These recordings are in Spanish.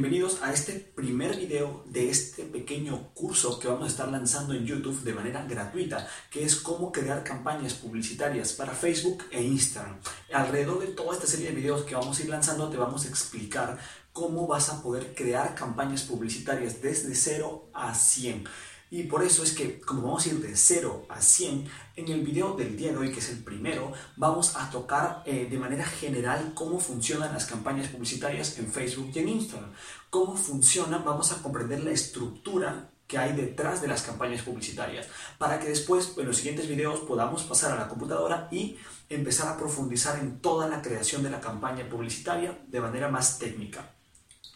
Bienvenidos a este primer video de este pequeño curso que vamos a estar lanzando en YouTube de manera gratuita, que es cómo crear campañas publicitarias para Facebook e Instagram. Alrededor de toda esta serie de videos que vamos a ir lanzando te vamos a explicar cómo vas a poder crear campañas publicitarias desde 0 a 100. Y por eso es que, como vamos a ir de 0 a 100, en el video del día de hoy, que es el primero, vamos a tocar eh, de manera general cómo funcionan las campañas publicitarias en Facebook y en Instagram. Cómo funcionan, vamos a comprender la estructura que hay detrás de las campañas publicitarias, para que después en los siguientes videos podamos pasar a la computadora y empezar a profundizar en toda la creación de la campaña publicitaria de manera más técnica.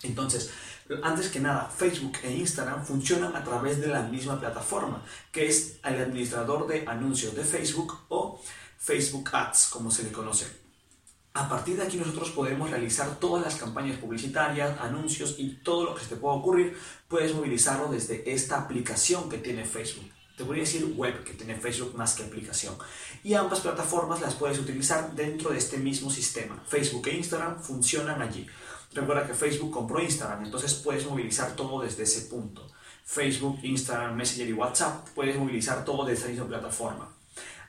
Entonces, antes que nada, Facebook e Instagram funcionan a través de la misma plataforma, que es el administrador de anuncios de Facebook o Facebook Ads, como se le conoce. A partir de aquí nosotros podemos realizar todas las campañas publicitarias, anuncios y todo lo que se te pueda ocurrir, puedes movilizarlo desde esta aplicación que tiene Facebook. Te voy a decir web que tiene Facebook más que aplicación. Y ambas plataformas las puedes utilizar dentro de este mismo sistema. Facebook e Instagram funcionan allí. Recuerda que Facebook compró Instagram, entonces puedes movilizar todo desde ese punto. Facebook, Instagram, Messenger y WhatsApp, puedes movilizar todo desde esa misma plataforma.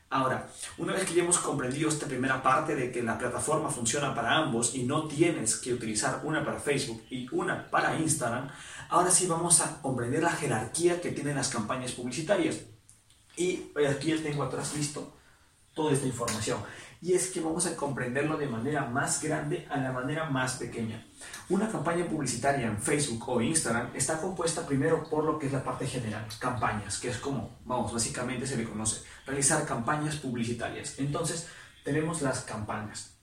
Ahora, una vez que ya hemos comprendido esta primera parte de que la plataforma funciona para ambos y no tienes que utilizar una para Facebook y una para Instagram, ahora sí vamos a comprender la jerarquía que tienen las campañas publicitarias. Y aquí ya tengo atrás listo toda esta información y es que vamos a comprenderlo de manera más grande a la manera más pequeña. Una campaña publicitaria en Facebook o Instagram está compuesta primero por lo que es la parte general, campañas, que es como, vamos, básicamente se le conoce, realizar campañas publicitarias. Entonces, tenemos las campañas.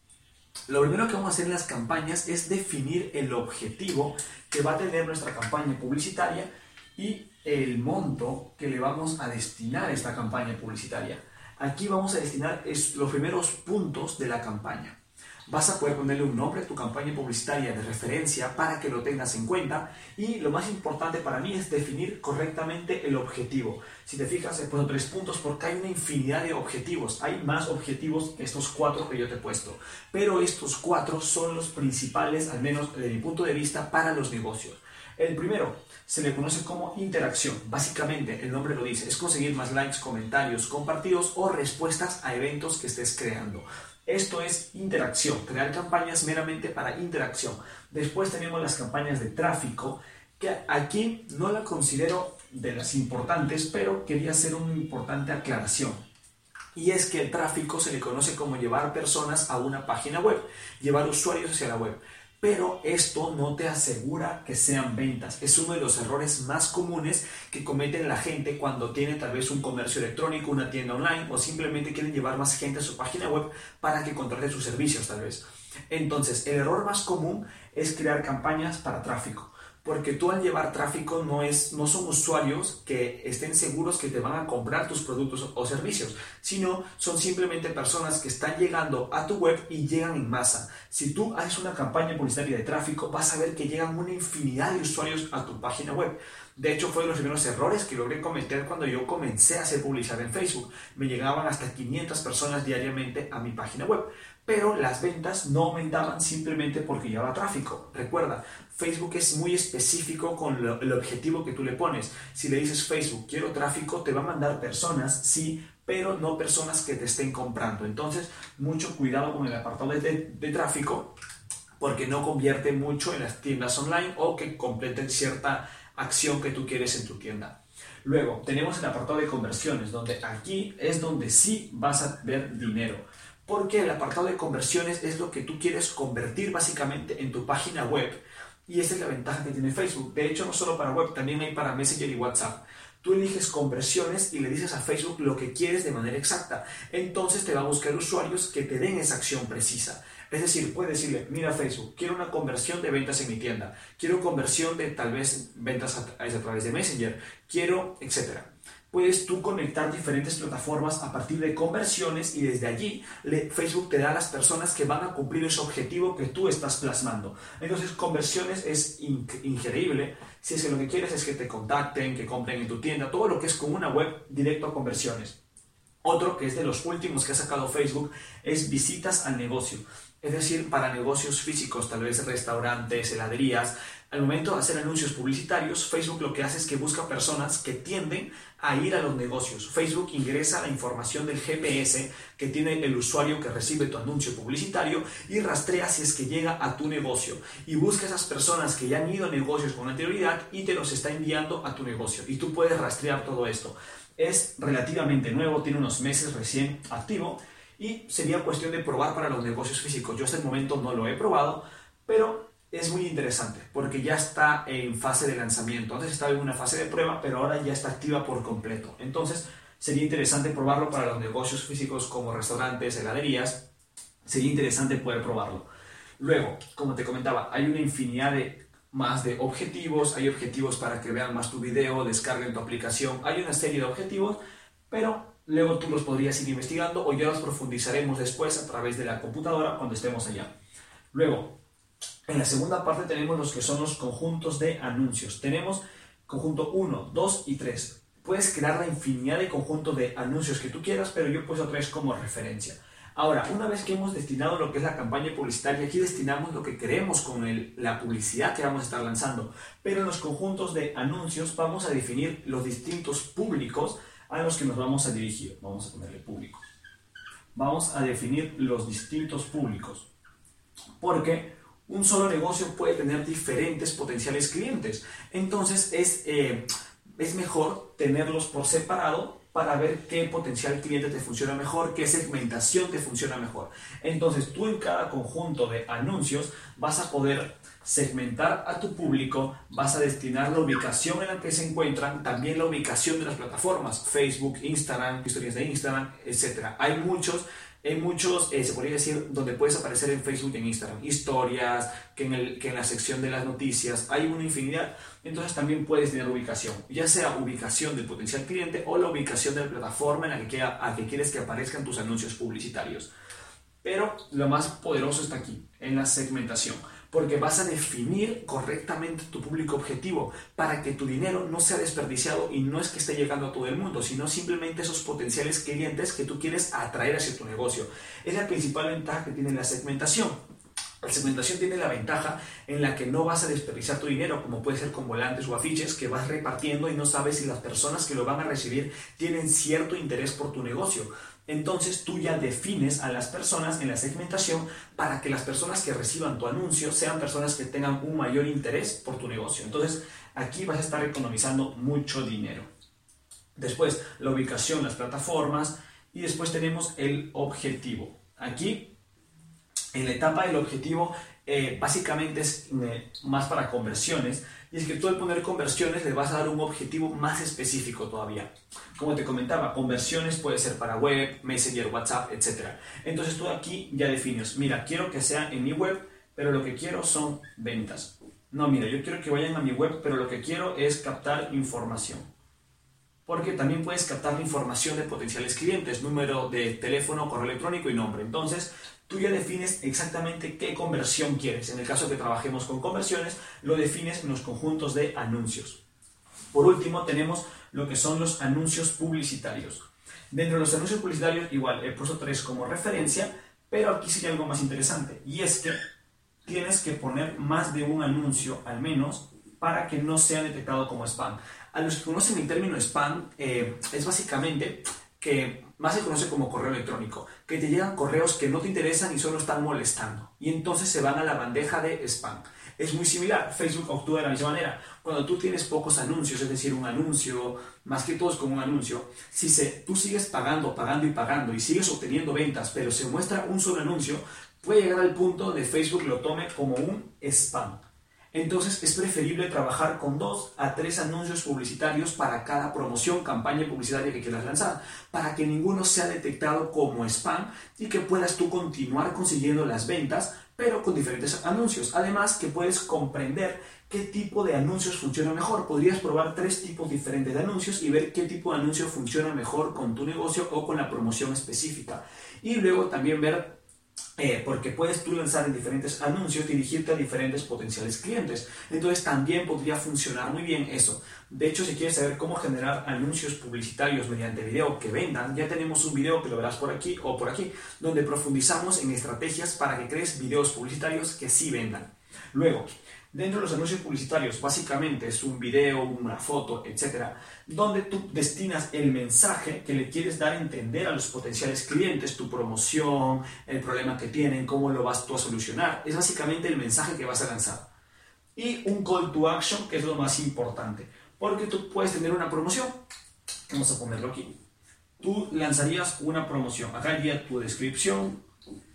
Lo primero que vamos a hacer en las campañas es definir el objetivo que va a tener nuestra campaña publicitaria y el monto que le vamos a destinar a esta campaña publicitaria. Aquí vamos a destinar los primeros puntos de la campaña. Vas a poder ponerle un nombre a tu campaña publicitaria de referencia para que lo tengas en cuenta y lo más importante para mí es definir correctamente el objetivo. Si te fijas, he puesto tres puntos porque hay una infinidad de objetivos. Hay más objetivos que estos cuatro que yo te he puesto. Pero estos cuatro son los principales, al menos desde mi punto de vista, para los negocios. El primero se le conoce como interacción. Básicamente, el nombre lo dice, es conseguir más likes, comentarios, compartidos o respuestas a eventos que estés creando. Esto es interacción, crear campañas meramente para interacción. Después tenemos las campañas de tráfico, que aquí no la considero de las importantes, pero quería hacer una importante aclaración. Y es que el tráfico se le conoce como llevar personas a una página web, llevar usuarios hacia la web pero esto no te asegura que sean ventas. Es uno de los errores más comunes que cometen la gente cuando tiene tal vez un comercio electrónico, una tienda online o simplemente quieren llevar más gente a su página web para que contrate sus servicios tal vez. Entonces, el error más común es crear campañas para tráfico porque tú al llevar tráfico no, es, no son usuarios que estén seguros que te van a comprar tus productos o servicios, sino son simplemente personas que están llegando a tu web y llegan en masa. Si tú haces una campaña publicitaria de tráfico, vas a ver que llegan una infinidad de usuarios a tu página web. De hecho, fue de los primeros errores que logré cometer cuando yo comencé a hacer publicidad en Facebook. Me llegaban hasta 500 personas diariamente a mi página web pero las ventas no aumentaban simplemente porque llevaba tráfico. Recuerda, Facebook es muy específico con el objetivo que tú le pones. Si le dices Facebook, quiero tráfico, te va a mandar personas, sí, pero no personas que te estén comprando. Entonces, mucho cuidado con el apartado de, de tráfico porque no convierte mucho en las tiendas online o que completen cierta acción que tú quieres en tu tienda. Luego, tenemos el apartado de conversiones, donde aquí es donde sí vas a ver dinero porque el apartado de conversiones es lo que tú quieres convertir básicamente en tu página web. Y esa es la ventaja que tiene Facebook. De hecho, no solo para web, también hay para Messenger y WhatsApp. Tú eliges conversiones y le dices a Facebook lo que quieres de manera exacta. Entonces te va a buscar usuarios que te den esa acción precisa. Es decir, puedes decirle, mira Facebook, quiero una conversión de ventas en mi tienda, quiero conversión de tal vez ventas a, través de Messenger, quiero, etcétera puedes tú conectar diferentes plataformas a partir de conversiones y desde allí Facebook te da a las personas que van a cumplir ese objetivo que tú estás plasmando. Entonces, conversiones es increíble. Si es que lo que quieres es que te contacten, que compren en tu tienda, todo lo que es con una web directo a conversiones. Otro que es de los últimos que ha sacado Facebook es visitas al negocio. Es decir, para negocios físicos, tal vez restaurantes, heladerías, Al momento de hacer anuncios publicitarios, Facebook lo que hace es que busca personas que tienden a ir a los negocios. Facebook ingresa la información del GPS que tiene el usuario que recibe tu anuncio publicitario y rastrea si es que llega a tu negocio. Y busca esas personas que ya han ido a negocios con anterioridad y te los está enviando a tu negocio. Y tú puedes rastrear todo esto. Es relativamente nuevo, tiene unos meses recién activo y sería cuestión de probar para los negocios físicos. Yo hasta el momento no lo he probado, pero es muy interesante porque ya está en fase de lanzamiento. Antes estaba en una fase de prueba, pero ahora ya está activa por completo. Entonces, sería interesante probarlo para los negocios físicos como restaurantes, heladerías. Sería interesante poder probarlo. Luego, como te comentaba, hay una infinidad de más de objetivos. Hay objetivos para que vean más tu video, descarguen tu aplicación. Hay una serie de objetivos, pero luego tú los podrías ir investigando o ya los profundizaremos después a través de la computadora cuando estemos allá. Luego, en la segunda parte tenemos los que son los conjuntos de anuncios. Tenemos conjunto 1, 2 y 3. Puedes crear la infinidad de conjuntos de anuncios que tú quieras, pero yo he puesto 3 como referencia. Ahora, una vez que hemos destinado lo que es la campaña publicitaria, aquí destinamos lo que queremos con la publicidad que vamos a estar lanzando. Pero en los conjuntos de anuncios vamos a definir los distintos públicos a los que nos vamos a dirigir. Vamos a ponerle público. Vamos a definir los distintos públicos. Porque un solo negocio puede tener diferentes potenciales clientes. Entonces es, eh, es mejor tenerlos por separado para ver qué potencial cliente te funciona mejor, qué segmentación te funciona mejor. Entonces tú en cada conjunto de anuncios vas a poder segmentar a tu público, vas a destinar la ubicación en la que se encuentran, también la ubicación de las plataformas, Facebook, Instagram, historias de Instagram, etc. Hay muchos hay muchos, eh, se podría decir, donde puedes aparecer en Facebook y en Instagram, historias, que en, el, que en la sección de las noticias, hay una infinidad. Entonces también puedes tener ubicación, ya sea ubicación del potencial cliente o la ubicación de la plataforma en la que, a que quieres que aparezcan tus anuncios publicitarios. Pero lo más poderoso está aquí, en la segmentación porque vas a definir correctamente tu público objetivo para que tu dinero no sea desperdiciado y no es que esté llegando a todo el mundo, sino simplemente esos potenciales clientes que tú quieres atraer hacia tu negocio. Es la principal ventaja que tiene la segmentación. La segmentación tiene la ventaja en la que no vas a desperdiciar tu dinero, como puede ser con volantes o afiches que vas repartiendo y no sabes si las personas que lo van a recibir tienen cierto interés por tu negocio entonces tú ya defines a las personas en la segmentación para que las personas que reciban tu anuncio sean personas que tengan un mayor interés por tu negocio. Entonces aquí vas a estar economizando mucho dinero. Después la ubicación, las plataformas y después tenemos el objetivo. Aquí en la etapa del objetivo eh, básicamente es eh, más para conversiones y es que tú al poner conversiones le vas a dar un objetivo más específico todavía. Como te comentaba, conversiones puede ser para web, Messenger, WhatsApp, etc. Entonces tú aquí ya defines, mira, quiero que sea en mi web, pero lo que quiero son ventas. No, mira, yo quiero que vayan a mi web, pero lo que quiero es captar información. Porque también puedes captar información de potenciales clientes, número de teléfono, correo electrónico y nombre. Entonces, tú ya defines exactamente qué conversión quieres. En el caso que trabajemos con conversiones, lo defines en los conjuntos de anuncios. Por último, tenemos lo que son los anuncios publicitarios. Dentro de los anuncios publicitarios, igual, he puesto tres como referencia, pero aquí sigue algo más interesante, y es que tienes que poner más de un anuncio al menos para que no sea detectado como spam. A los que conocen el término spam, eh, es básicamente que más se conoce como correo electrónico, que te llegan correos que no te interesan y solo están molestando. Y entonces se van a la bandeja de spam. Es muy similar, Facebook actúa de la misma manera. Cuando tú tienes pocos anuncios, es decir, un anuncio, más que todos como un anuncio, si se, tú sigues pagando, pagando y pagando y sigues obteniendo ventas, pero se muestra un solo anuncio, puede llegar al punto de Facebook lo tome como un spam. Entonces es preferible trabajar con dos a tres anuncios publicitarios para cada promoción, campaña publicitaria que quieras lanzar, para que ninguno sea detectado como spam y que puedas tú continuar consiguiendo las ventas, pero con diferentes anuncios. Además que puedes comprender qué tipo de anuncios funciona mejor. Podrías probar tres tipos diferentes de anuncios y ver qué tipo de anuncio funciona mejor con tu negocio o con la promoción específica. Y luego también ver eh, porque puedes tú lanzar en diferentes anuncios, dirigirte a diferentes potenciales clientes. Entonces también podría funcionar muy bien eso. De hecho, si quieres saber cómo generar anuncios publicitarios mediante video que vendan, ya tenemos un video que lo verás por aquí o por aquí, donde profundizamos en estrategias para que crees videos publicitarios que sí vendan. Luego, Dentro de los anuncios publicitarios, básicamente es un video, una foto, etcétera, donde tú destinas el mensaje que le quieres dar a entender a los potenciales clientes, tu promoción, el problema que tienen, cómo lo vas tú a solucionar. Es básicamente el mensaje que vas a lanzar. Y un call to action, que es lo más importante, porque tú puedes tener una promoción. Vamos a ponerlo aquí. Tú lanzarías una promoción. Acá iría tu descripción,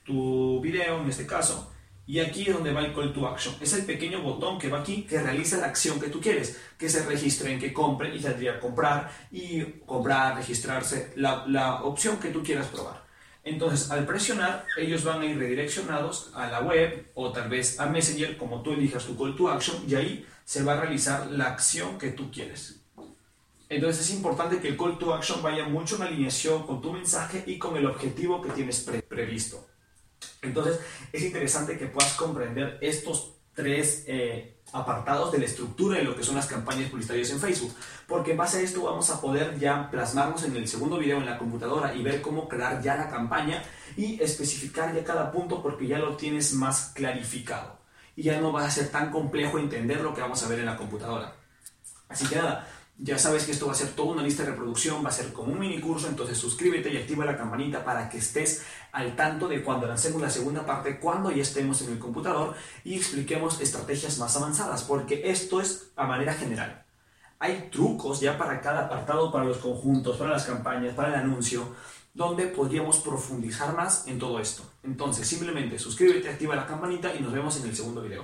tu video en este caso y aquí es donde va el call to action. Es el pequeño botón que va aquí que realiza la acción que tú quieres, que se registre en que compre y saldría comprar y comprar, registrarse, la, la opción que tú quieras probar. Entonces, al presionar, ellos van a ir redireccionados a la web o tal vez a Messenger, como tú elijas tu call to action, y ahí se va a realizar la acción que tú quieres. Entonces, es importante que el call to action vaya mucho en alineación con tu mensaje y con el objetivo que tienes previsto. Entonces, es interesante que puedas comprender estos tres eh, apartados de la estructura de lo que son las campañas publicitarias en Facebook, porque en base a esto vamos a poder ya plasmarnos en el segundo video en la computadora y ver cómo crear ya la campaña y especificar ya cada punto porque ya lo tienes más clarificado y ya no va a ser tan complejo entender lo que vamos a ver en la computadora. Así que nada, ya sabes que esto va a ser toda una lista de reproducción, va a ser como un mini curso, entonces suscríbete y activa la campanita para que estés al tanto de cuando lancemos la segunda parte, cuando ya estemos en el computador y expliquemos estrategias más avanzadas, porque esto es a manera general. Hay trucos ya para cada apartado, para los conjuntos, para las campañas, para el anuncio, donde podríamos profundizar más en todo esto. Entonces, simplemente suscríbete, activa la campanita y nos vemos en el segundo video.